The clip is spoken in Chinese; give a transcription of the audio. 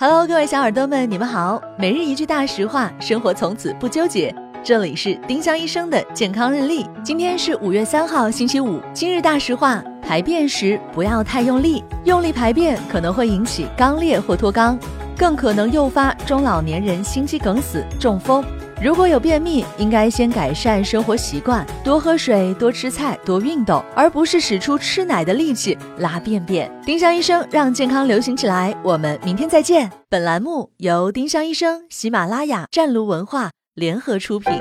Hello，各位小耳朵们，你们好。每日一句大实话，生活从此不纠结。这里是丁香医生的健康日历。今天是五月三号，星期五。今日大实话：排便时不要太用力，用力排便可能会引起肛裂或脱肛，更可能诱发中老年人心肌梗死、中风。如果有便秘，应该先改善生活习惯，多喝水，多吃菜，多运动，而不是使出吃奶的力气拉便便。丁香医生让健康流行起来，我们明天再见。本栏目由丁香医生、喜马拉雅、湛庐文化联合出品。